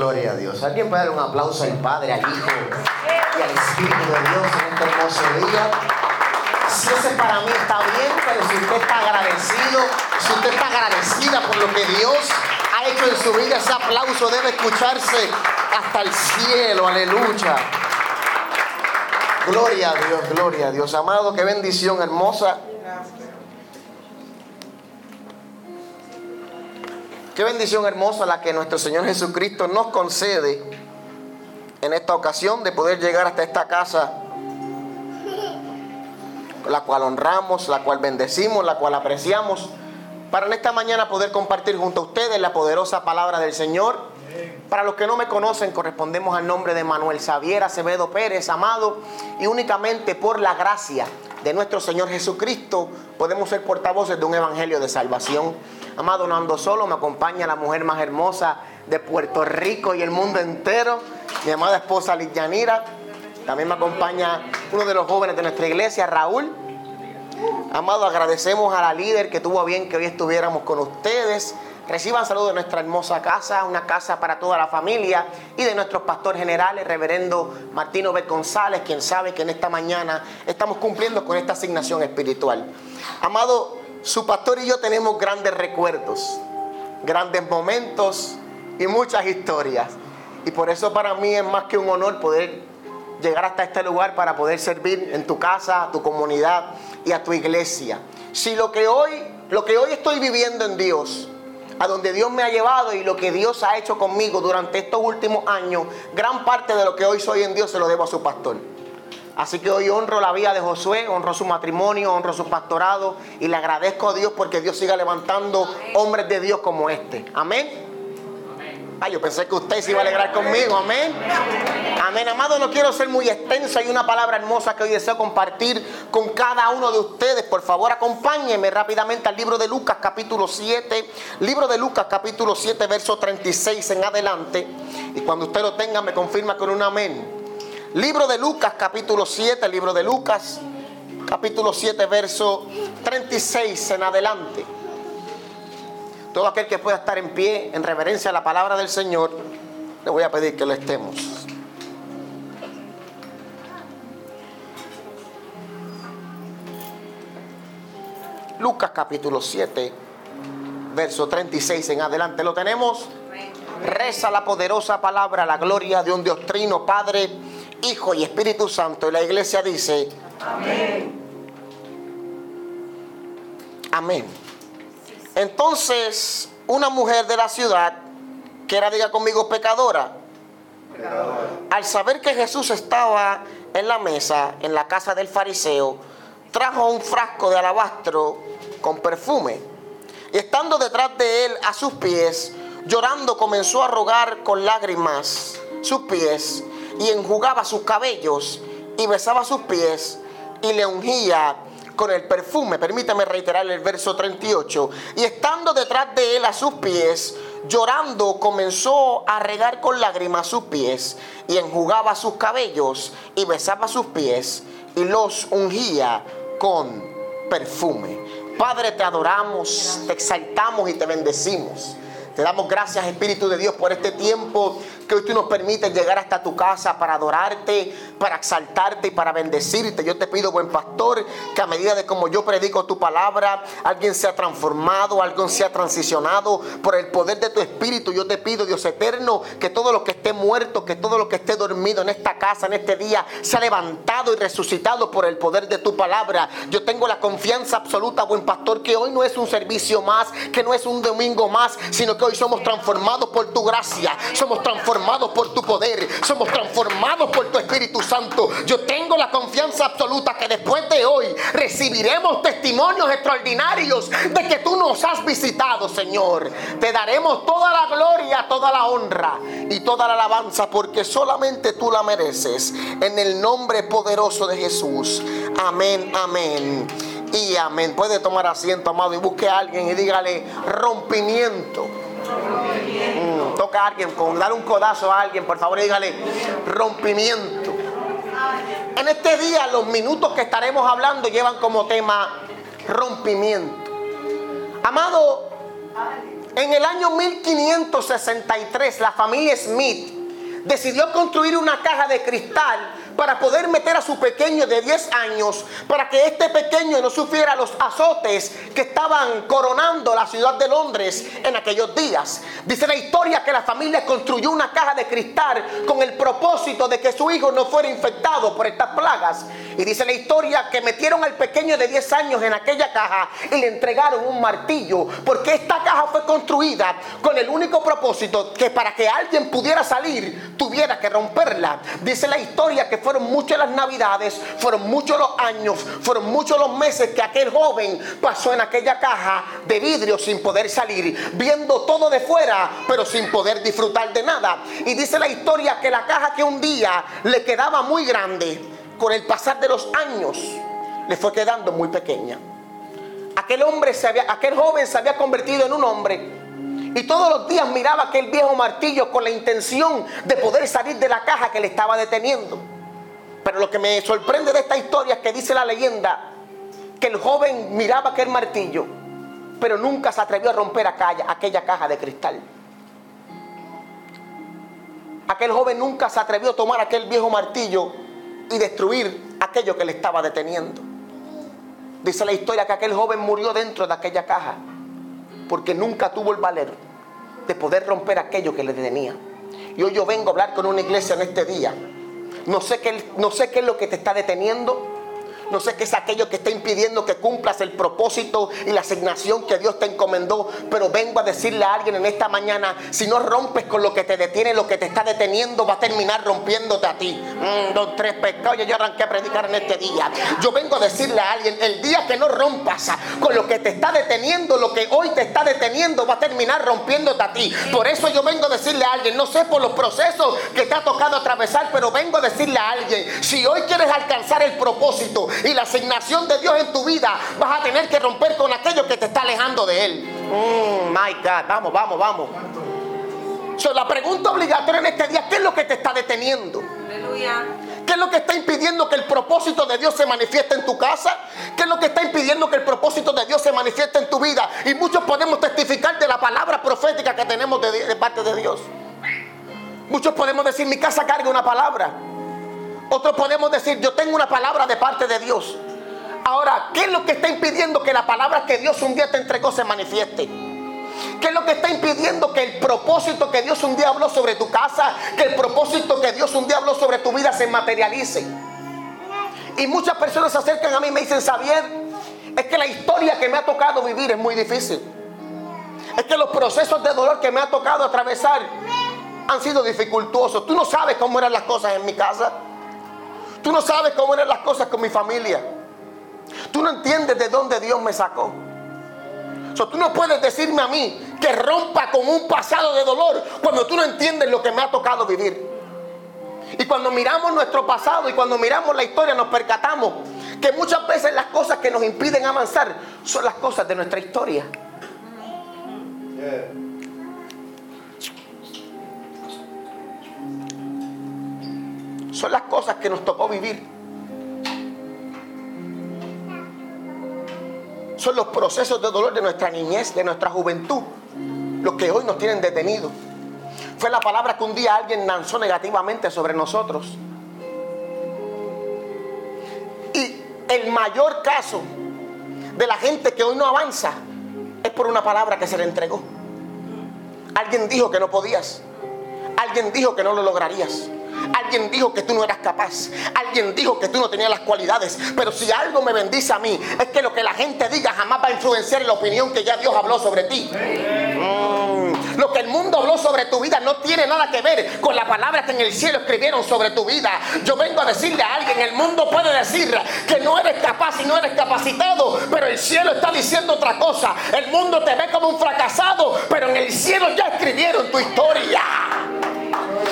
Gloria a Dios. ¿Alguien puede dar un aplauso al Padre, al Hijo y al Espíritu de Dios en este hermoso día? Si ese para mí está bien, pero si usted está agradecido, si usted está agradecida por lo que Dios ha hecho en su vida, ese aplauso debe escucharse hasta el cielo. Aleluya. Gloria a Dios, gloria a Dios. Amado, qué bendición hermosa. Qué bendición hermosa la que nuestro Señor Jesucristo nos concede en esta ocasión de poder llegar hasta esta casa, la cual honramos, la cual bendecimos, la cual apreciamos, para en esta mañana poder compartir junto a ustedes la poderosa palabra del Señor. Para los que no me conocen, correspondemos al nombre de Manuel Xavier Acevedo Pérez, amado, y únicamente por la gracia de nuestro Señor Jesucristo podemos ser portavoces de un evangelio de salvación. Amado, no ando solo, me acompaña la mujer más hermosa de Puerto Rico y el mundo entero, mi amada esposa Yanira. También me acompaña uno de los jóvenes de nuestra iglesia, Raúl. Amado, agradecemos a la líder que tuvo bien que hoy estuviéramos con ustedes. Reciban saludos de nuestra hermosa casa, una casa para toda la familia y de nuestros pastores generales, reverendo Martino B. González, quien sabe que en esta mañana estamos cumpliendo con esta asignación espiritual. Amado, su pastor y yo tenemos grandes recuerdos, grandes momentos y muchas historias. Y por eso para mí es más que un honor poder llegar hasta este lugar para poder servir en tu casa, a tu comunidad y a tu iglesia. Si lo que hoy, lo que hoy estoy viviendo en Dios, a donde Dios me ha llevado y lo que Dios ha hecho conmigo durante estos últimos años, gran parte de lo que hoy soy en Dios se lo debo a su pastor. Así que hoy honro la vida de Josué, honro su matrimonio, honro su pastorado y le agradezco a Dios porque Dios siga levantando hombres de Dios como este. Amén. Ay, yo pensé que usted se iba a alegrar conmigo. Amén. Amén. Amado, no quiero ser muy extenso. Hay una palabra hermosa que hoy deseo compartir con cada uno de ustedes. Por favor, acompáñenme rápidamente al libro de Lucas, capítulo 7. Libro de Lucas, capítulo 7, verso 36 en adelante. Y cuando usted lo tenga, me confirma con un amén. Libro de Lucas, capítulo 7. Libro de Lucas, capítulo 7, verso 36 en adelante. Todo aquel que pueda estar en pie en reverencia a la palabra del Señor, le voy a pedir que lo estemos. Lucas capítulo 7, verso 36 en adelante. ¿Lo tenemos? Reza la poderosa palabra, la gloria de un Dios trino, Padre, Hijo y Espíritu Santo. Y la iglesia dice, amén. Amén. Entonces, una mujer de la ciudad, que era, diga conmigo, pecadora, al saber que Jesús estaba en la mesa, en la casa del fariseo, trajo un frasco de alabastro con perfume. Y estando detrás de él a sus pies, llorando comenzó a rogar con lágrimas sus pies y enjugaba sus cabellos y besaba sus pies y le ungía con el perfume. Permítame reiterar el verso 38. Y estando detrás de él a sus pies, llorando, comenzó a regar con lágrimas sus pies y enjugaba sus cabellos y besaba sus pies y los ungía con perfume. Padre, te adoramos, te exaltamos y te bendecimos. Te damos gracias, Espíritu de Dios, por este tiempo que hoy tú nos permites llegar hasta tu casa para adorarte, para exaltarte y para bendecirte. Yo te pido, buen pastor, que a medida de como yo predico tu palabra, alguien sea transformado, alguien sea transicionado por el poder de tu Espíritu. Yo te pido, Dios eterno, que todo lo que esté muerto, que todo lo que esté dormido en esta casa, en este día, sea levantado y resucitado por el poder de tu palabra. Yo tengo la confianza absoluta, buen pastor, que hoy no es un servicio más, que no es un domingo más, sino que hoy somos transformados por tu gracia, somos transformados por tu poder, somos transformados por tu Espíritu Santo. Yo tengo la confianza absoluta que después de hoy recibiremos testimonios extraordinarios de que tú nos has visitado, Señor. Te daremos toda la gloria, toda la honra y toda la alabanza porque solamente tú la mereces. En el nombre poderoso de Jesús. Amén, amén y amén. Puede tomar asiento, amado, y busque a alguien y dígale rompimiento. Mm, toca a alguien, con dar un codazo a alguien, por favor, dígale rompimiento. En este día, los minutos que estaremos hablando llevan como tema rompimiento. Amado, En el año 1563 la familia Smith decidió construir una caja de cristal para poder meter a su pequeño de 10 años, para que este pequeño no sufriera los azotes que estaban coronando la ciudad de Londres en aquellos días. Dice la historia que la familia construyó una caja de cristal con el propósito de que su hijo no fuera infectado por estas plagas. Y dice la historia que metieron al pequeño de 10 años en aquella caja y le entregaron un martillo, porque esta caja fue construida con el único propósito que para que alguien pudiera salir tuviera que romperla. Dice la historia que fueron muchas las navidades, fueron muchos los años, fueron muchos los meses que aquel joven pasó en aquella caja de vidrio sin poder salir, viendo todo de fuera, pero sin poder disfrutar de nada. Y dice la historia que la caja que un día le quedaba muy grande, con el pasar de los años, le fue quedando muy pequeña. Aquel hombre se había, aquel joven se había convertido en un hombre y todos los días miraba aquel viejo martillo con la intención de poder salir de la caja que le estaba deteniendo. Pero lo que me sorprende de esta historia es que dice la leyenda que el joven miraba aquel martillo, pero nunca se atrevió a romper aquella, caja de cristal. Aquel joven nunca se atrevió a tomar aquel viejo martillo y destruir aquello que le estaba deteniendo. Dice la historia que aquel joven murió dentro de aquella caja porque nunca tuvo el valor de poder romper aquello que le detenía. Y hoy yo vengo a hablar con una iglesia en este día no sé, qué, no sé qué es lo que te está deteniendo. No sé qué es aquello que está impidiendo que cumplas el propósito y la asignación que Dios te encomendó. Pero vengo a decirle a alguien en esta mañana, si no rompes con lo que te detiene, lo que te está deteniendo va a terminar rompiéndote a ti. Mm, dos, tres pescados. Yo arranqué a predicar en este día. Yo vengo a decirle a alguien, el día que no rompas con lo que te está deteniendo, lo que hoy te está deteniendo va a terminar rompiéndote a ti. Por eso yo vengo a decirle a alguien, no sé por los procesos que te ha tocado atravesar, pero vengo a decirle a alguien, si hoy quieres alcanzar el propósito, y la asignación de Dios en tu vida, vas a tener que romper con aquello que te está alejando de Él. Mm, my God, vamos, vamos, vamos. la pregunta obligatoria en este día, ¿qué es lo que te está deteniendo? Aleluya. ¿Qué es lo que está impidiendo que el propósito de Dios se manifieste en tu casa? ¿Qué es lo que está impidiendo que el propósito de Dios se manifieste en tu vida? Y muchos podemos testificar de la palabra profética que tenemos de, de parte de Dios. Muchos podemos decir, mi casa carga una palabra. Otros podemos decir, yo tengo una palabra de parte de Dios. Ahora, ¿qué es lo que está impidiendo que la palabra que Dios un día te entregó se manifieste? ¿Qué es lo que está impidiendo que el propósito que Dios un día habló sobre tu casa, que el propósito que Dios un día habló sobre tu vida se materialice? Y muchas personas se acercan a mí y me dicen, Xavier, es que la historia que me ha tocado vivir es muy difícil. Es que los procesos de dolor que me ha tocado atravesar han sido dificultuosos. Tú no sabes cómo eran las cosas en mi casa. Tú no sabes cómo eran las cosas con mi familia. Tú no entiendes de dónde Dios me sacó. tú no puedes decirme a mí que rompa con un pasado de dolor cuando tú no entiendes lo que me ha tocado vivir. Y cuando miramos nuestro pasado y cuando miramos la historia nos percatamos que muchas veces las cosas que nos impiden avanzar son las cosas de nuestra historia. Son las cosas que nos tocó vivir. Son los procesos de dolor de nuestra niñez, de nuestra juventud, los que hoy nos tienen detenidos. Fue la palabra que un día alguien lanzó negativamente sobre nosotros. Y el mayor caso de la gente que hoy no avanza es por una palabra que se le entregó. Alguien dijo que no podías. Alguien dijo que no lo lograrías. Alguien dijo que tú no eras capaz. Alguien dijo que tú no tenías las cualidades. Pero si algo me bendice a mí, es que lo que la gente diga jamás va a influenciar en la opinión que ya Dios habló sobre ti. Mm. Lo que el mundo habló sobre tu vida no tiene nada que ver con la palabra que en el cielo escribieron sobre tu vida. Yo vengo a decirle a alguien, el mundo puede decir que no eres capaz y no eres capacitado, pero el cielo está diciendo otra cosa. El mundo te ve como un fracasado, pero en el cielo ya escribieron tu historia.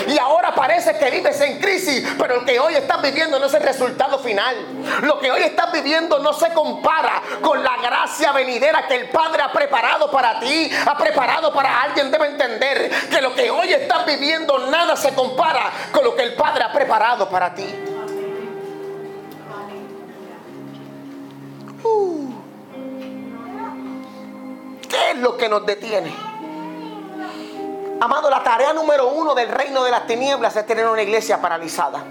Y ahora parece que vives en crisis, pero lo que hoy estás viviendo no es el resultado final. Lo que hoy estás viviendo no se compara con la gracia venidera que el Padre ha preparado para ti, ha preparado para alguien. Debe entender que lo que hoy estás viviendo nada se compara con lo que el Padre ha preparado para ti. Uh. ¿Qué es lo que nos detiene? Amado, la tarea número uno del reino de las tinieblas es tener una iglesia paralizada.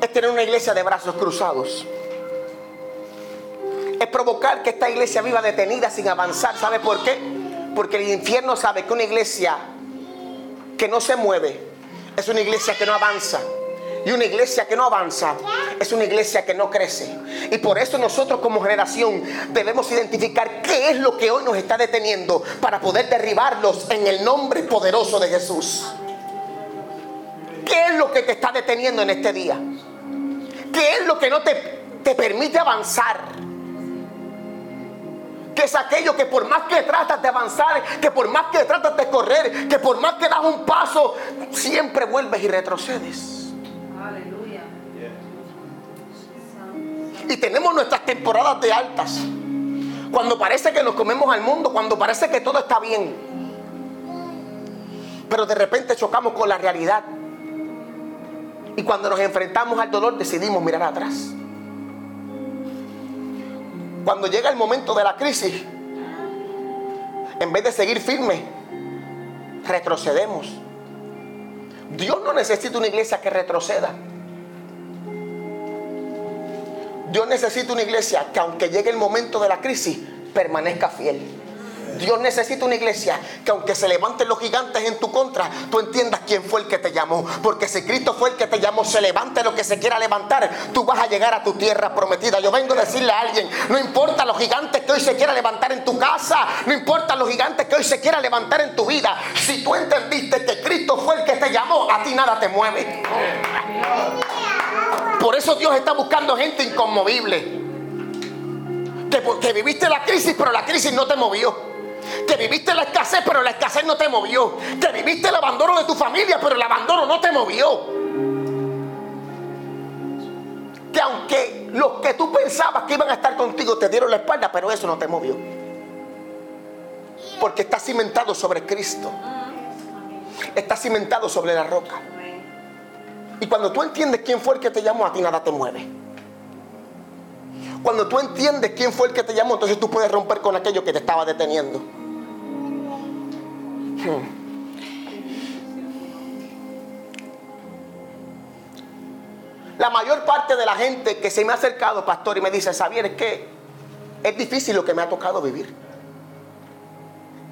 Es tener una iglesia de brazos cruzados. Es provocar que esta iglesia viva detenida sin avanzar. ¿Sabe por qué? Porque el infierno sabe que una iglesia que no se mueve es una iglesia que no avanza. Y una iglesia que no avanza es una iglesia que no crece. Y por eso nosotros como generación debemos identificar qué es lo que hoy nos está deteniendo para poder derribarlos en el nombre poderoso de Jesús. ¿Qué es lo que te está deteniendo en este día? ¿Qué es lo que no te, te permite avanzar? que es aquello que por más que tratas de avanzar, que por más que tratas de correr, que por más que das un paso, siempre vuelves y retrocedes. Y tenemos nuestras temporadas de altas. Cuando parece que nos comemos al mundo, cuando parece que todo está bien. Pero de repente chocamos con la realidad. Y cuando nos enfrentamos al dolor decidimos mirar atrás. Cuando llega el momento de la crisis, en vez de seguir firme, retrocedemos. Dios no necesita una iglesia que retroceda. Dios necesita una iglesia que aunque llegue el momento de la crisis, permanezca fiel. Dios necesita una iglesia que aunque se levanten los gigantes en tu contra, tú entiendas quién fue el que te llamó. Porque si Cristo fue el que te llamó, se levante lo que se quiera levantar, tú vas a llegar a tu tierra prometida. Yo vengo a decirle a alguien, no importa los gigantes que hoy se quiera levantar en tu casa, no importa los gigantes que hoy se quiera levantar en tu vida, si tú entendiste que Cristo fue el que te llamó, a ti nada te mueve. Por eso Dios está buscando gente inconmovible. Que, que viviste la crisis, pero la crisis no te movió. Que viviste la escasez, pero la escasez no te movió. Que viviste el abandono de tu familia, pero el abandono no te movió. Que aunque los que tú pensabas que iban a estar contigo te dieron la espalda, pero eso no te movió. Porque está cimentado sobre Cristo. Está cimentado sobre la roca. Y cuando tú entiendes quién fue el que te llamó, a ti nada te mueve. Cuando tú entiendes quién fue el que te llamó, entonces tú puedes romper con aquello que te estaba deteniendo. La mayor parte de la gente que se me ha acercado, pastor, y me dice, Xavier, es que es difícil lo que me ha tocado vivir.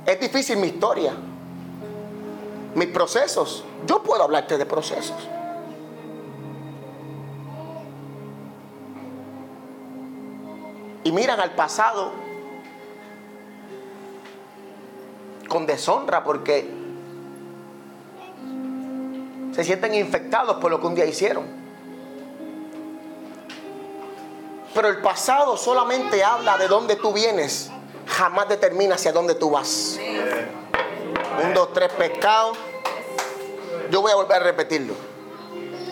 Es difícil mi historia, mis procesos. Yo puedo hablarte de procesos. Y miran al pasado con deshonra porque se sienten infectados por lo que un día hicieron. Pero el pasado solamente habla de dónde tú vienes, jamás determina hacia dónde tú vas. Un, dos, tres pescados. Yo voy a volver a repetirlo.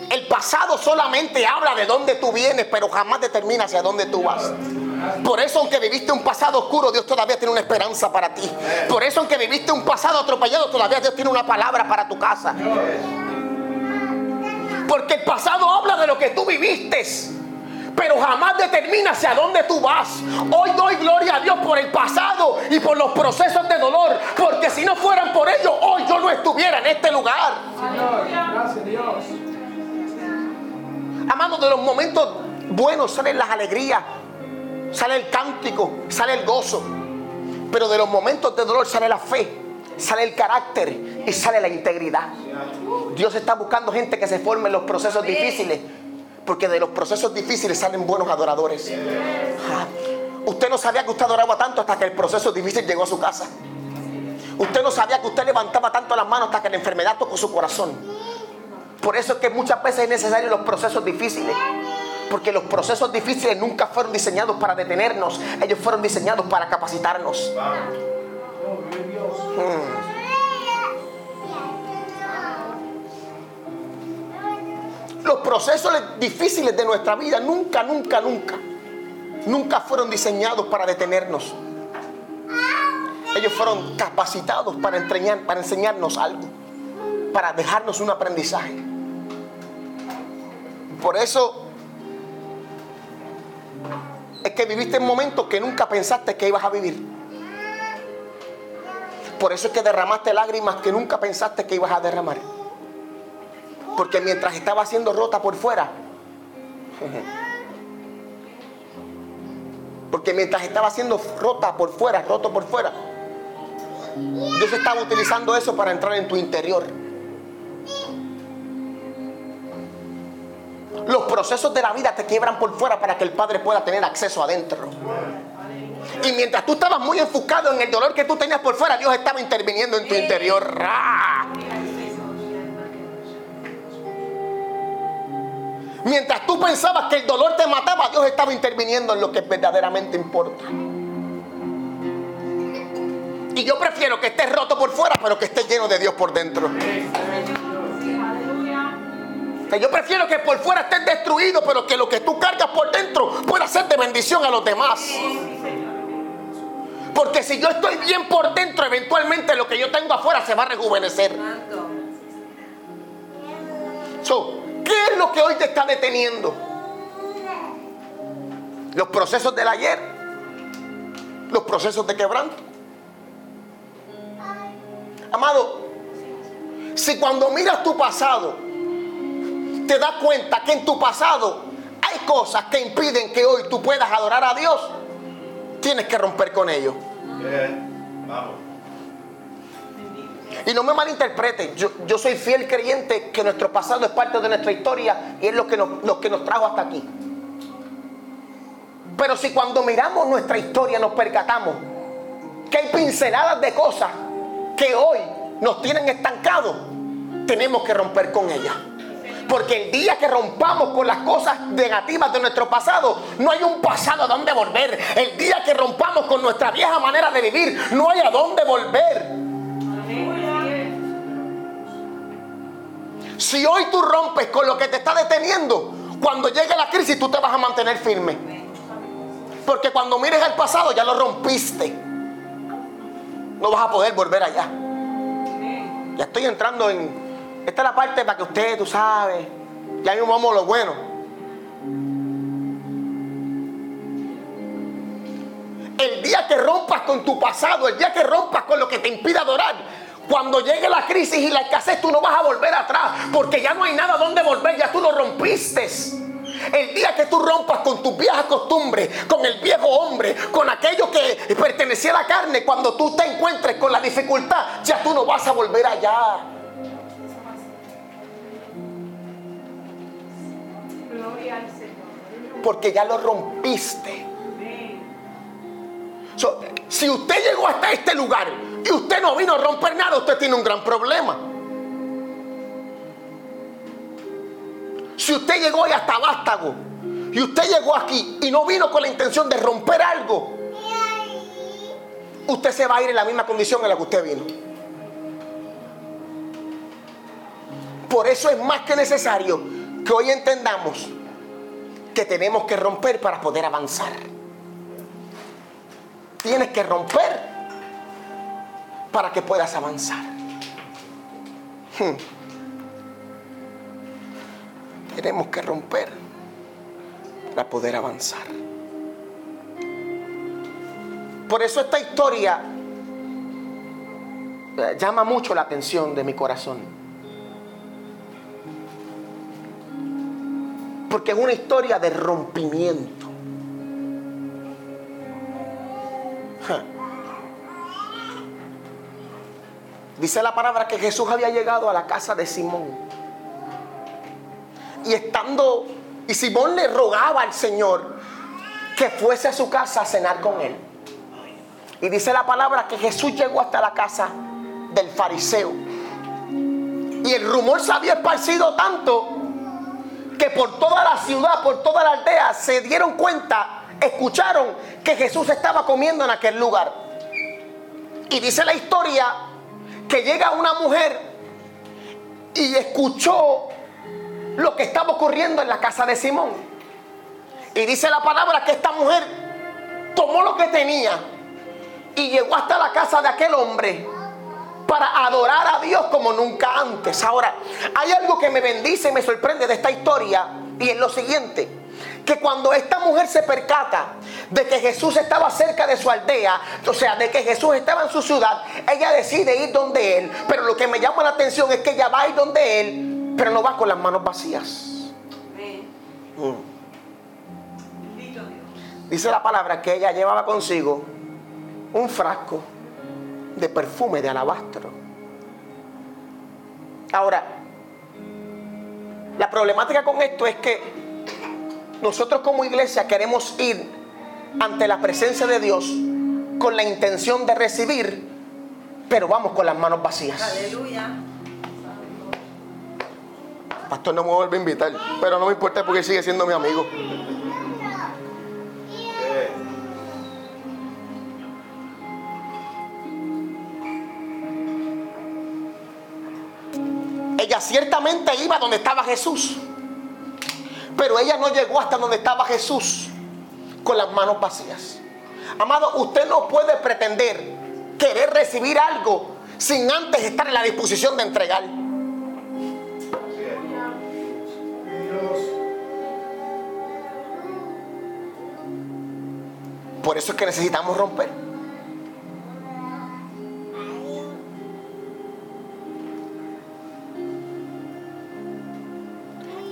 El pasado solamente habla de dónde tú vienes, pero jamás determina hacia dónde tú vas. Por eso aunque viviste un pasado oscuro, Dios todavía tiene una esperanza para ti. Por eso aunque viviste un pasado atropellado, todavía Dios tiene una palabra para tu casa. Porque el pasado habla de lo que tú viviste. Pero jamás determina hacia dónde tú vas. Hoy doy gloria a Dios por el pasado y por los procesos de dolor. Porque si no fueran por ello, hoy yo no estuviera en este lugar. Gracias Dios. Amado, de los momentos buenos salen las alegrías sale el cántico, sale el gozo. Pero de los momentos de dolor sale la fe, sale el carácter y sale la integridad. Dios está buscando gente que se forme en los procesos difíciles. Porque de los procesos difíciles salen buenos adoradores. Usted no sabía que usted adoraba tanto hasta que el proceso difícil llegó a su casa. Usted no sabía que usted levantaba tanto las manos hasta que la enfermedad tocó su corazón. Por eso es que muchas veces es necesario los procesos difíciles. Porque los procesos difíciles nunca fueron diseñados para detenernos, ellos fueron diseñados para capacitarnos. Hmm. Los procesos difíciles de nuestra vida nunca, nunca, nunca, nunca fueron diseñados para detenernos. Ellos fueron capacitados para, para enseñarnos algo, para dejarnos un aprendizaje. Por eso es que viviste en momentos que nunca pensaste que ibas a vivir. Por eso es que derramaste lágrimas que nunca pensaste que ibas a derramar. Porque mientras estaba siendo rota por fuera, porque mientras estaba siendo rota por fuera, roto por fuera, Dios estaba utilizando eso para entrar en tu interior. Procesos de la vida te quiebran por fuera para que el Padre pueda tener acceso adentro. Y mientras tú estabas muy enfocado en el dolor que tú tenías por fuera, Dios estaba interviniendo en tu interior. Mientras tú pensabas que el dolor te mataba, Dios estaba interviniendo en lo que verdaderamente importa. Y yo prefiero que estés roto por fuera, pero que estés lleno de Dios por dentro. Yo prefiero que por fuera estés destruido, pero que lo que tú cargas por dentro pueda ser de bendición a los demás. Porque si yo estoy bien por dentro, eventualmente lo que yo tengo afuera se va a rejuvenecer. ¿Qué es lo que hoy te está deteniendo? Los procesos del ayer, los procesos de quebranto. Amado, si cuando miras tu pasado, te das cuenta que en tu pasado hay cosas que impiden que hoy tú puedas adorar a Dios, tienes que romper con ellos. Y no me malinterprete, yo, yo, soy fiel creyente que nuestro pasado es parte de nuestra historia y es lo que, nos, lo que nos trajo hasta aquí. Pero si cuando miramos nuestra historia nos percatamos que hay pinceladas de cosas que hoy nos tienen estancados, tenemos que romper con ellas. Porque el día que rompamos con las cosas negativas de nuestro pasado, no hay un pasado a donde volver. El día que rompamos con nuestra vieja manera de vivir, no hay a dónde volver. Si hoy tú rompes con lo que te está deteniendo, cuando llegue la crisis tú te vas a mantener firme. Porque cuando mires al pasado ya lo rompiste. No vas a poder volver allá. Ya estoy entrando en esta es la parte para que usted, tú sabes, ya mismo vamos a lo bueno. El día que rompas con tu pasado, el día que rompas con lo que te impide adorar, cuando llegue la crisis y la escasez, tú no vas a volver atrás, porque ya no hay nada donde volver, ya tú lo rompiste. El día que tú rompas con tus viejas costumbres, con el viejo hombre, con aquello que pertenecía a la carne, cuando tú te encuentres con la dificultad, ya tú no vas a volver allá. Porque ya lo rompiste. si usted llegó hasta este lugar y usted no vino a romper nada, usted tiene un gran problema. Si usted llegó hoy hasta Vástago y usted llegó aquí y no vino con la intención de romper algo, usted se va a ir en la misma condición en la que usted vino. Por eso es más que necesario que hoy entendamos que tenemos que romper para poder avanzar. Tienes que romper para que puedas avanzar. Hmm. Tenemos que romper para poder avanzar. Por eso esta historia eh, llama mucho la atención de mi corazón. Porque es una historia de rompimiento. Dice la palabra que Jesús había llegado a la casa de Simón. Y estando, y Simón le rogaba al Señor que fuese a su casa a cenar con él. Y dice la palabra que Jesús llegó hasta la casa del fariseo. Y el rumor se había esparcido tanto que por toda la ciudad, por toda la aldea, se dieron cuenta, escucharon que Jesús estaba comiendo en aquel lugar. Y dice la historia que llega una mujer y escuchó lo que estaba ocurriendo en la casa de Simón. Y dice la palabra que esta mujer tomó lo que tenía y llegó hasta la casa de aquel hombre para adorar a Dios como nunca antes. Ahora, hay algo que me bendice y me sorprende de esta historia y es lo siguiente, que cuando esta mujer se percata de que Jesús estaba cerca de su aldea, o sea, de que Jesús estaba en su ciudad, ella decide ir donde él. Pero lo que me llama la atención es que ella va a ir donde él, pero no va con las manos vacías. Mm. Dice la palabra que ella llevaba consigo un frasco de perfume de alabastro. Ahora, la problemática con esto es que nosotros como iglesia queremos ir ante la presencia de Dios con la intención de recibir, pero vamos con las manos vacías. Aleluya. Pastor no me vuelve a invitar, pero no me importa porque sigue siendo mi amigo. Ella ciertamente iba donde estaba Jesús. Pero ella no llegó hasta donde estaba Jesús con las manos vacías. Amado, usted no puede pretender querer recibir algo sin antes estar en la disposición de entregar. Por eso es que necesitamos romper.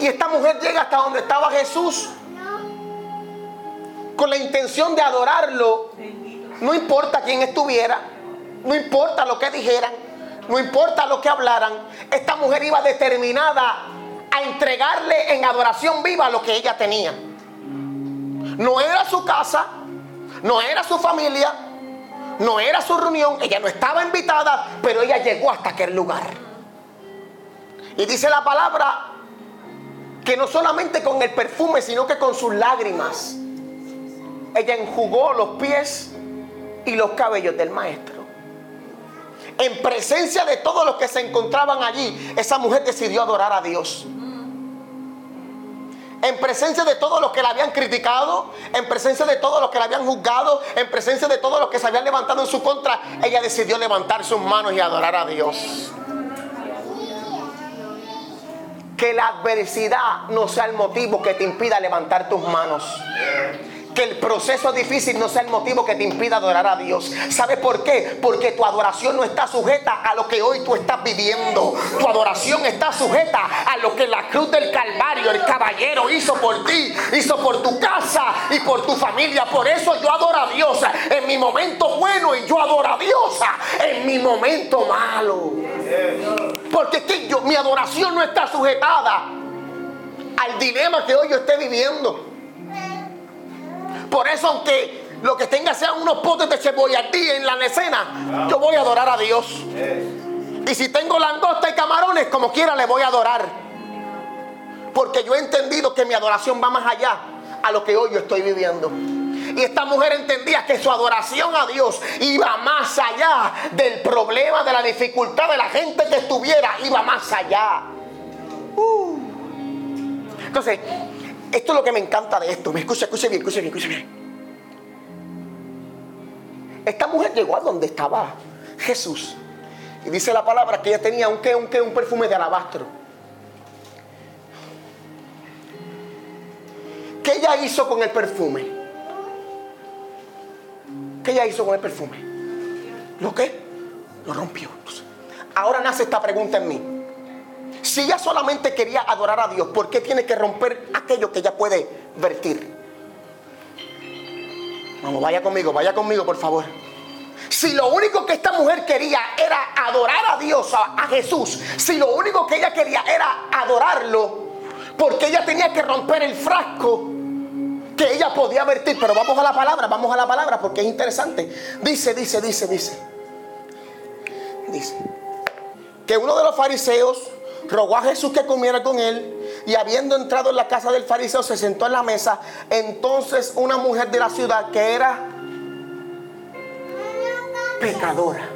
Y esta mujer llega hasta donde estaba Jesús con la intención de adorarlo. No importa quién estuviera, no importa lo que dijeran, no importa lo que hablaran. Esta mujer iba determinada a entregarle en adoración viva lo que ella tenía. No era su casa, no era su familia, no era su reunión, ella no estaba invitada, pero ella llegó hasta aquel lugar. Y dice la palabra que no solamente con el perfume, sino que con sus lágrimas, ella enjugó los pies y los cabellos del maestro. En presencia de todos los que se encontraban allí, esa mujer decidió adorar a Dios. En presencia de todos los que la habían criticado, en presencia de todos los que la habían juzgado, en presencia de todos los que se habían levantado en su contra, ella decidió levantar sus manos y adorar a Dios que la adversidad no sea el motivo que te impida levantar tus manos. Que el proceso difícil no sea el motivo que te impida adorar a Dios. ¿Sabes por qué? Porque tu adoración no está sujeta a lo que hoy tú estás viviendo. Está sujeta a lo que la cruz del Calvario, el caballero, hizo por ti, hizo por tu casa y por tu familia. Por eso yo adoro a Dios en mi momento bueno y yo adoro a Dios en mi momento malo. Porque es yo, mi adoración no está sujetada al dilema que hoy yo esté viviendo. Por eso, aunque lo que tenga sean unos potes de cebolladí en la escena, yo voy a adorar a Dios. Y si tengo langosta y camarones, como quiera le voy a adorar. Porque yo he entendido que mi adoración va más allá a lo que hoy yo estoy viviendo. Y esta mujer entendía que su adoración a Dios iba más allá del problema, de la dificultad de la gente que estuviera, iba más allá. Uh. Entonces, esto es lo que me encanta de esto. Me escucha, escuche bien, escuche bien, escuche bien. Esta mujer llegó a donde estaba Jesús. Y dice la palabra que ella tenía un qué, un qué, un perfume de alabastro. ¿Qué ella hizo con el perfume? ¿Qué ella hizo con el perfume? ¿Lo qué? Lo rompió. Ahora nace esta pregunta en mí. Si ella solamente quería adorar a Dios, ¿por qué tiene que romper aquello que ella puede vertir? Vamos, vaya conmigo, vaya conmigo, por favor. Si lo único que esta mujer quería era adorar a Dios, a, Jesús, si lo único que ella quería era adorarlo, porque ella tenía que romper el frasco que ella podía vertir. Pero vamos a la palabra, vamos a la palabra porque es interesante. Dice, dice, dice, dice. Dice que uno de los fariseos rogó a Jesús que comiera con él y habiendo entrado en la casa del fariseo se sentó en la mesa. Entonces una mujer de la ciudad que era pecadora.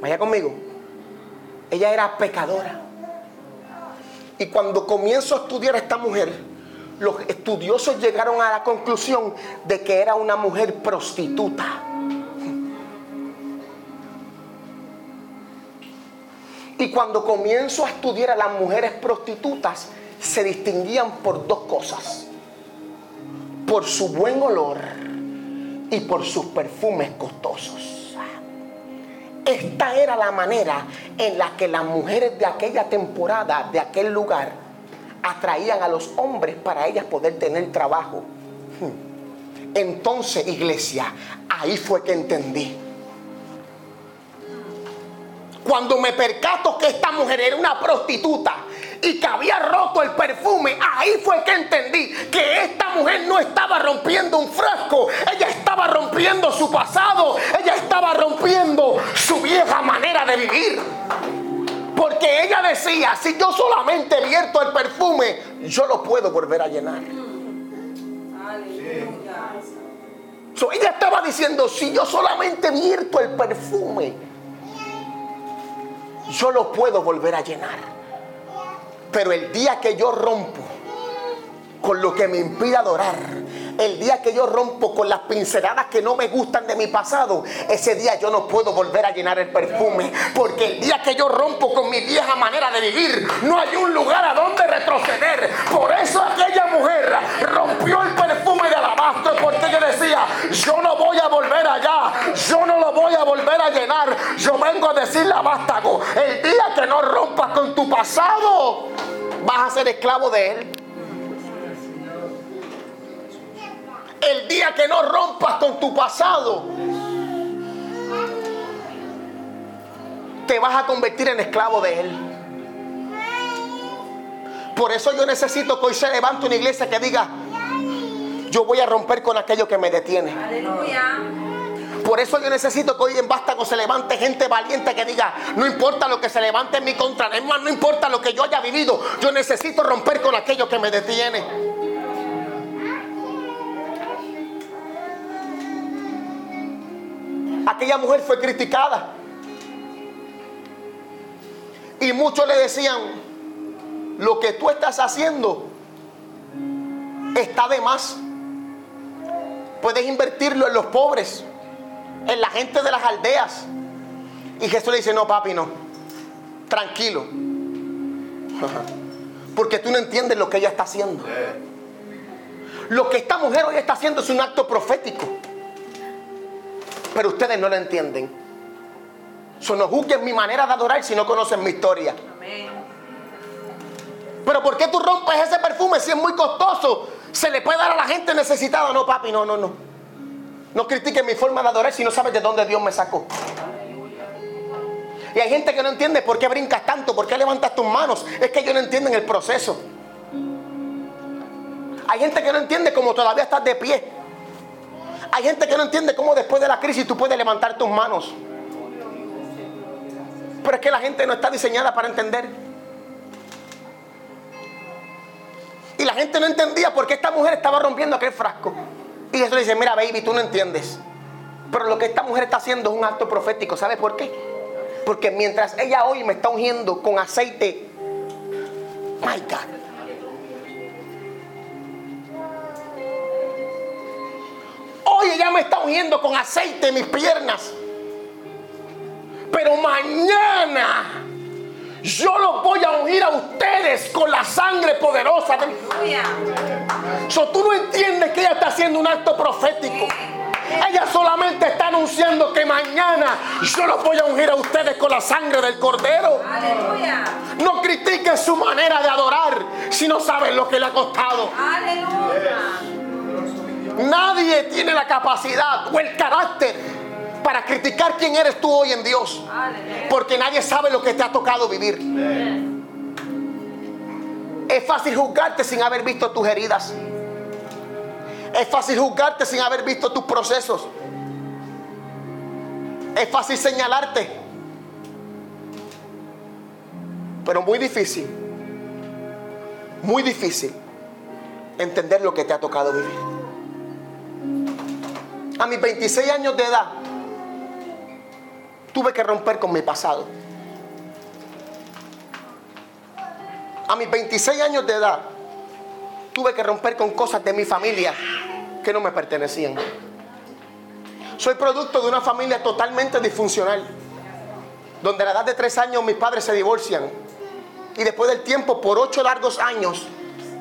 Vaya conmigo. Ella era pecadora. Y cuando comienzo a estudiar a esta mujer, los estudiosos llegaron a la conclusión de que era una mujer prostituta. Y cuando comienzo a estudiar a las mujeres prostitutas, se distinguían por dos cosas. Por su buen olor y por sus perfumes costosos. Esta era la manera en la que las mujeres de aquella temporada, de aquel lugar, atraían a los hombres para ellas poder tener trabajo. Entonces, iglesia, ahí fue que entendí cuando me percato que esta mujer era una prostituta y que había roto el perfume, ahí fue que entendí que esta mujer no estaba rompiendo un frasco, ella estaba rompiendo su pasado, ella estaba rompiendo su vieja manera de vivir. Porque ella decía, si yo solamente vierto el perfume, yo lo puedo volver a llenar. ella estaba diciendo, si yo solamente vierto el perfume, yo lo puedo volver a llenar. Pero el día que yo rompo con lo que me impide adorar, el día que yo rompo con las pinceladas que no me gustan de mi pasado, ese día yo no puedo volver a llenar el perfume. Porque el día que yo rompo con mi vieja manera de vivir, no hay un lugar a donde retroceder. Por eso aquella mujer rompió el perfume de alabastro, porque ella decía, yo no voy a volver allá, yo no lo voy a volver a llenar. Yo vengo a decirle a vástago, el día que no rompas con tu pasado, vas a ser esclavo de él. El día que no rompas con tu pasado, te vas a convertir en esclavo de Él. Por eso yo necesito que hoy se levante una iglesia que diga, yo voy a romper con aquello que me detiene. Por eso yo necesito que hoy en Vástago se levante gente valiente que diga, no importa lo que se levante en mi contra, no importa lo que yo haya vivido, yo necesito romper con aquello que me detiene. Aquella mujer fue criticada. Y muchos le decían, lo que tú estás haciendo está de más. Puedes invertirlo en los pobres, en la gente de las aldeas. Y Jesús le dice, no, papi, no. Tranquilo. Porque tú no entiendes lo que ella está haciendo. Lo que esta mujer hoy está haciendo es un acto profético. Pero ustedes no lo entienden. So, no juzguen mi manera de adorar si no conocen mi historia. Pero ¿por qué tú rompes ese perfume si es muy costoso? Se le puede dar a la gente necesitada. No, papi, no, no, no. No critiquen mi forma de adorar si no sabes de dónde Dios me sacó. Y hay gente que no entiende por qué brincas tanto, por qué levantas tus manos. Es que ellos no entienden el proceso. Hay gente que no entiende cómo todavía estás de pie. Hay gente que no entiende cómo después de la crisis tú puedes levantar tus manos. Pero es que la gente no está diseñada para entender. Y la gente no entendía por qué esta mujer estaba rompiendo aquel frasco. Y Jesús le dice, mira baby, tú no entiendes. Pero lo que esta mujer está haciendo es un acto profético. ¿Sabes por qué? Porque mientras ella hoy me está ungiendo con aceite, my God, Hoy ella me está ungiendo con aceite en mis piernas. Pero mañana yo los voy a ungir a ustedes con la sangre poderosa de So, tú no entiendes que ella está haciendo un acto profético. Ella solamente está anunciando que mañana yo los voy a ungir a ustedes con la sangre del cordero. Aleluya. No critiquen su manera de adorar si no saben lo que le ha costado. Aleluya. Nadie tiene la capacidad o el carácter para criticar quién eres tú hoy en Dios. Porque nadie sabe lo que te ha tocado vivir. Es fácil juzgarte sin haber visto tus heridas. Es fácil juzgarte sin haber visto tus procesos. Es fácil señalarte. Pero muy difícil. Muy difícil entender lo que te ha tocado vivir a mis 26 años de edad, tuve que romper con mi pasado. A mis 26 años de edad, tuve que romper con cosas de mi familia que no me pertenecían. Soy producto de una familia totalmente disfuncional, donde a la edad de tres años mis padres se divorcian y después del tiempo, por ocho largos años,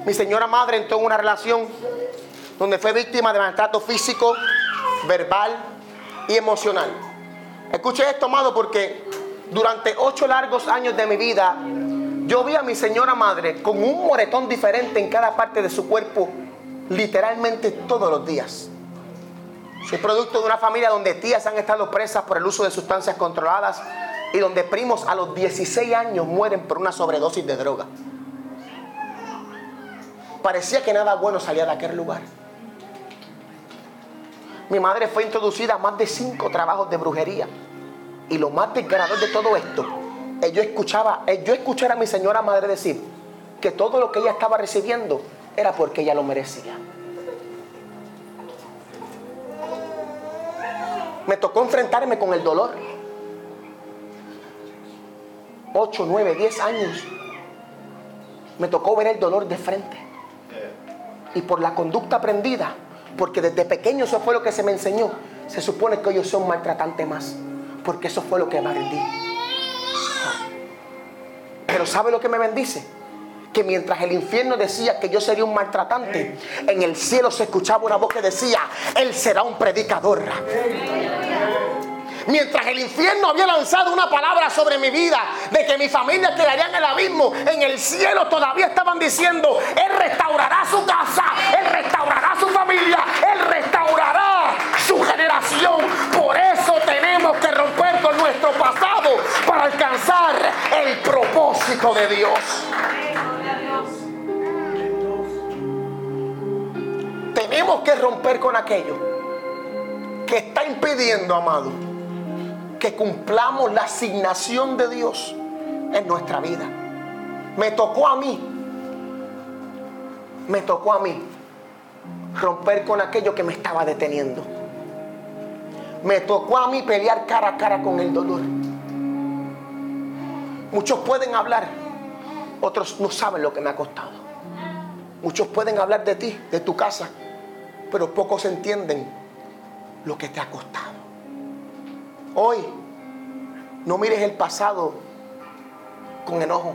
Mi señora madre entró en una relación donde fue víctima de maltrato físico, verbal y emocional. Escuche esto, amado, porque durante ocho largos años de mi vida, yo vi a mi señora madre con un moretón diferente en cada parte de su cuerpo, literalmente todos los días. Soy producto de una familia donde tías han estado presas por el uso de sustancias controladas y donde primos a los 16 años mueren por una sobredosis de droga. Parecía que nada bueno salía de aquel lugar. Mi madre fue introducida a más de cinco trabajos de brujería. Y lo más desgarrador de todo esto, yo escuchaba, yo escuchaba a mi señora madre decir que todo lo que ella estaba recibiendo era porque ella lo merecía. Me tocó enfrentarme con el dolor. 8, 9, 10 años. Me tocó ver el dolor de frente. Y por la conducta aprendida, porque desde pequeño eso fue lo que se me enseñó, se supone que yo soy un maltratante más. Porque eso fue lo que me aprendí. Pero ¿sabe lo que me bendice? Que mientras el infierno decía que yo sería un maltratante, en el cielo se escuchaba una voz que decía, Él será un predicador. Mientras el infierno había lanzado una palabra sobre mi vida de que mi familia quedaría en el abismo, en el cielo todavía estaban diciendo, Él restaurará su casa, Él restaurará familia, Él restaurará su generación. Por eso tenemos que romper con nuestro pasado para alcanzar el propósito de Dios. Tenemos que romper con aquello que está impidiendo, amado que cumplamos la asignación de Dios en nuestra vida. Me tocó a mí, me tocó a mí romper con aquello que me estaba deteniendo. Me tocó a mí pelear cara a cara con el dolor. Muchos pueden hablar, otros no saben lo que me ha costado. Muchos pueden hablar de ti, de tu casa, pero pocos entienden lo que te ha costado. Hoy no mires el pasado con enojo.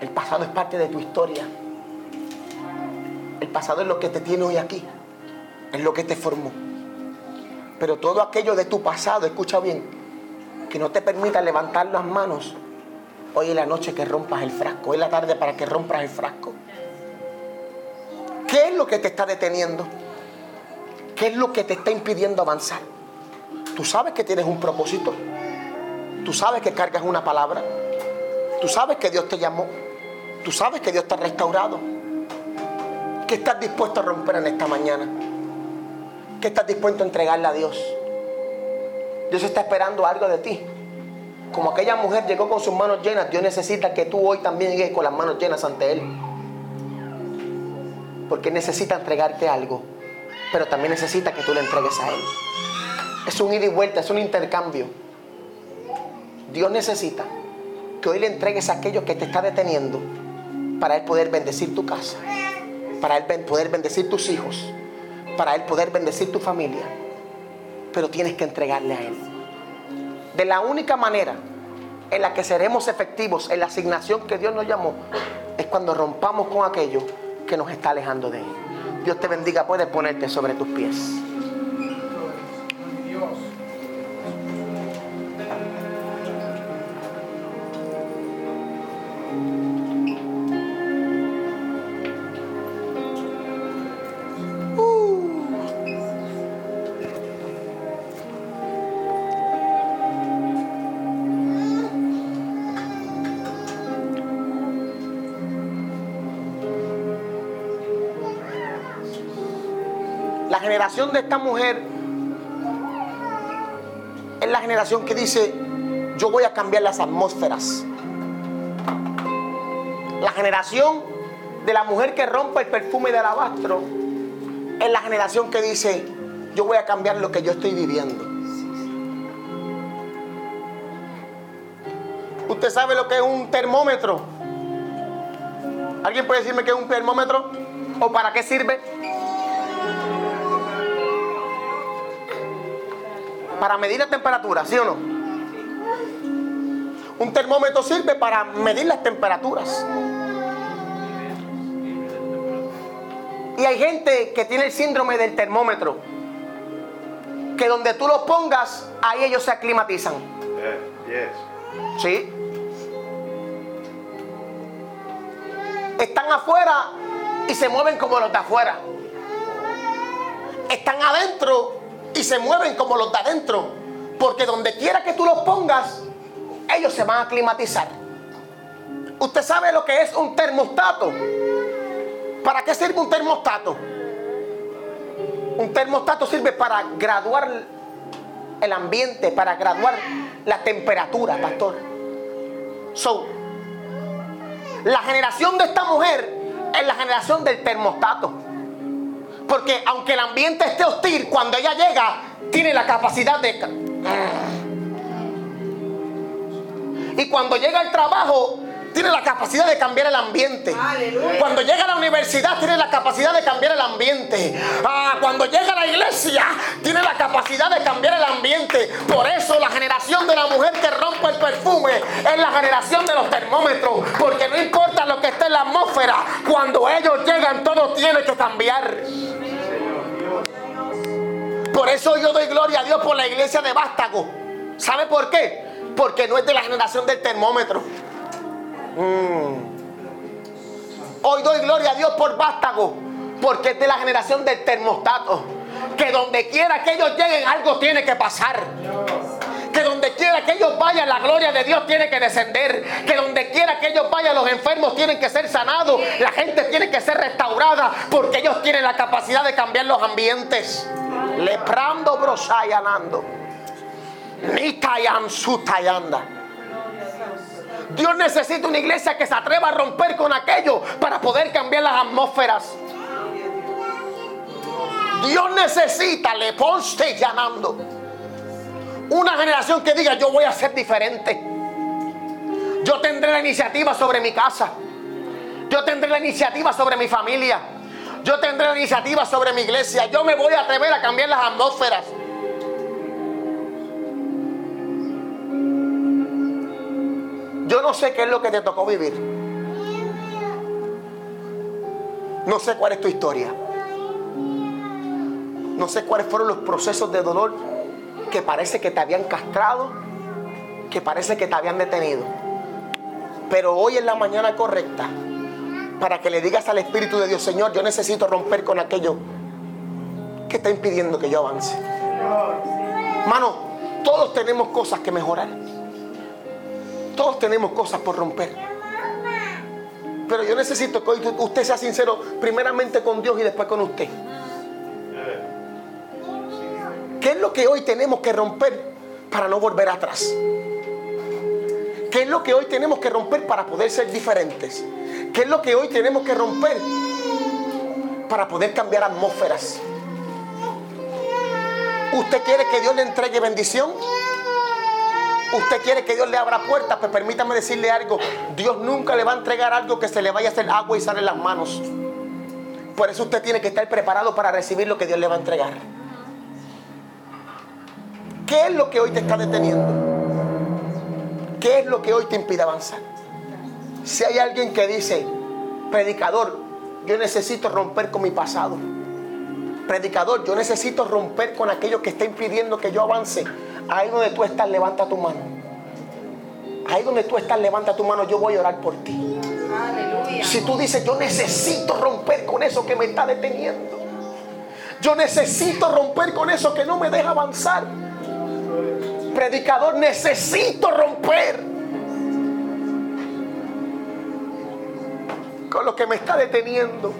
El pasado es parte de tu historia. El pasado es lo que te tiene hoy aquí. Es lo que te formó. Pero todo aquello de tu pasado, escucha bien, que no te permita levantar las manos. Hoy es la noche que rompas el frasco. Hoy es la tarde para que rompas el frasco. ¿Qué es lo que te está deteniendo? ¿Qué es lo que te está impidiendo avanzar? Tú sabes que tienes un propósito. Tú sabes que cargas una palabra. Tú sabes que Dios te llamó. Tú sabes que Dios te restaurado. ¿Qué estás dispuesto a romper en esta mañana? ¿Qué estás dispuesto a entregarle a Dios? Dios está esperando algo de ti. Como aquella mujer llegó con sus manos llenas, Dios necesita que tú hoy también llegues con las manos llenas ante Él. Porque necesita entregarte algo pero también necesita que tú le entregues a Él. Es un ida y vuelta, es un intercambio. Dios necesita que hoy le entregues a aquello que te está deteniendo para Él poder bendecir tu casa, para Él poder bendecir tus hijos, para Él poder bendecir tu familia. Pero tienes que entregarle a Él. De la única manera en la que seremos efectivos en la asignación que Dios nos llamó es cuando rompamos con aquello que nos está alejando de Él. Dios te bendiga, puedes ponerte sobre tus pies. Generación de esta mujer es la generación que dice, yo voy a cambiar las atmósferas. La generación de la mujer que rompe el perfume de alabastro es la generación que dice, yo voy a cambiar lo que yo estoy viviendo. ¿Usted sabe lo que es un termómetro? ¿Alguien puede decirme qué es un termómetro? ¿O para qué sirve? para medir la temperatura, ¿sí o no? Un termómetro sirve para medir las temperaturas. Y hay gente que tiene el síndrome del termómetro. Que donde tú los pongas, ahí ellos se aclimatizan. ¿Sí? Están afuera y se mueven como los de afuera. Están adentro y se mueven como los de adentro. Porque donde quiera que tú los pongas, ellos se van a aclimatizar. ¿Usted sabe lo que es un termostato? ¿Para qué sirve un termostato? Un termostato sirve para graduar el ambiente, para graduar la temperatura, pastor. So, la generación de esta mujer es la generación del termostato. Porque aunque el ambiente esté hostil, cuando ella llega, tiene la capacidad de... Y cuando llega el trabajo, tiene la capacidad de cambiar el ambiente. Cuando llega a la universidad tiene la capacidad de cambiar el ambiente. Ah, cuando llega a la iglesia tiene la capacidad de cambiar el ambiente. Por eso la generación de la mujer que rompe el perfume es la generación de los termómetros. Porque no importa lo que esté en la atmósfera, cuando ellos llegan todo tiene que cambiar. Por eso yo doy gloria a Dios por la iglesia de Vástago. ¿Sabe por qué? Porque no es de la generación del termómetro. Mm. Hoy doy gloria a Dios por Vástago, porque es de la generación del termostato. Que donde quiera que ellos lleguen, algo tiene que pasar. Que donde quiera que ellos vayan, la gloria de Dios tiene que descender. Que donde quiera que ellos vayan, los enfermos tienen que ser sanados. La gente tiene que ser restaurada. Porque ellos tienen la capacidad de cambiar los ambientes. Leprando brosayanando. Nitayam sutayanda. Dios necesita una iglesia que se atreva a romper con aquello para poder cambiar las atmósferas. Dios necesita, le ponste llamando. Una generación que diga, yo voy a ser diferente. Yo tendré la iniciativa sobre mi casa. Yo tendré la iniciativa sobre mi familia. Yo tendré la iniciativa sobre mi iglesia. Yo me voy a atrever a cambiar las atmósferas. Yo no sé qué es lo que te tocó vivir. No sé cuál es tu historia. No sé cuáles fueron los procesos de dolor que parece que te habían castrado, que parece que te habían detenido. Pero hoy es la mañana correcta para que le digas al Espíritu de Dios, Señor, yo necesito romper con aquello que está impidiendo que yo avance. Mano, todos tenemos cosas que mejorar. Todos tenemos cosas por romper. Pero yo necesito que hoy usted sea sincero primeramente con Dios y después con usted. ¿Qué es lo que hoy tenemos que romper para no volver atrás? ¿Qué es lo que hoy tenemos que romper para poder ser diferentes? ¿Qué es lo que hoy tenemos que romper para poder cambiar atmósferas? ¿Usted quiere que Dios le entregue bendición? Usted quiere que Dios le abra puertas, pues permítame decirle algo. Dios nunca le va a entregar algo que se le vaya a hacer agua y sale en las manos. Por eso usted tiene que estar preparado para recibir lo que Dios le va a entregar. ¿Qué es lo que hoy te está deteniendo? ¿Qué es lo que hoy te impide avanzar? Si hay alguien que dice, predicador, yo necesito romper con mi pasado. Predicador, yo necesito romper con aquello que está impidiendo que yo avance Ahí donde tú estás, levanta tu mano. Ahí donde tú estás, levanta tu mano. Yo voy a orar por ti. Si tú dices, yo necesito romper con eso que me está deteniendo. Yo necesito romper con eso que no me deja avanzar. Predicador, necesito romper con lo que me está deteniendo.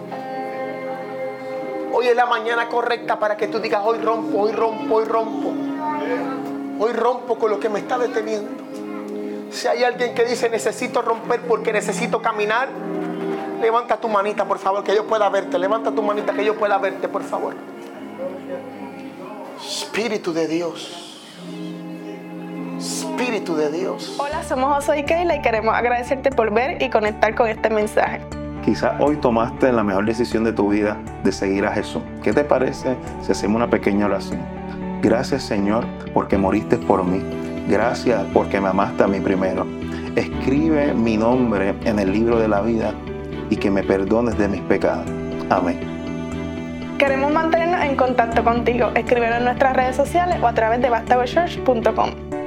Hoy es la mañana correcta para que tú digas, hoy rompo, hoy rompo, hoy rompo. Hoy rompo con lo que me está deteniendo. Si hay alguien que dice necesito romper porque necesito caminar, levanta tu manita, por favor, que yo pueda verte. Levanta tu manita, que yo pueda verte, por favor. Espíritu de Dios. Espíritu de Dios. Hola, somos José y Keila y queremos agradecerte por ver y conectar con este mensaje. Quizás hoy tomaste la mejor decisión de tu vida de seguir a Jesús. ¿Qué te parece si hacemos una pequeña oración? Gracias Señor porque moriste por mí. Gracias porque me amaste a mí primero. Escribe mi nombre en el libro de la vida y que me perdones de mis pecados. Amén. Queremos mantenernos en contacto contigo. Escríbenos en nuestras redes sociales o a través de bastagochurch.com.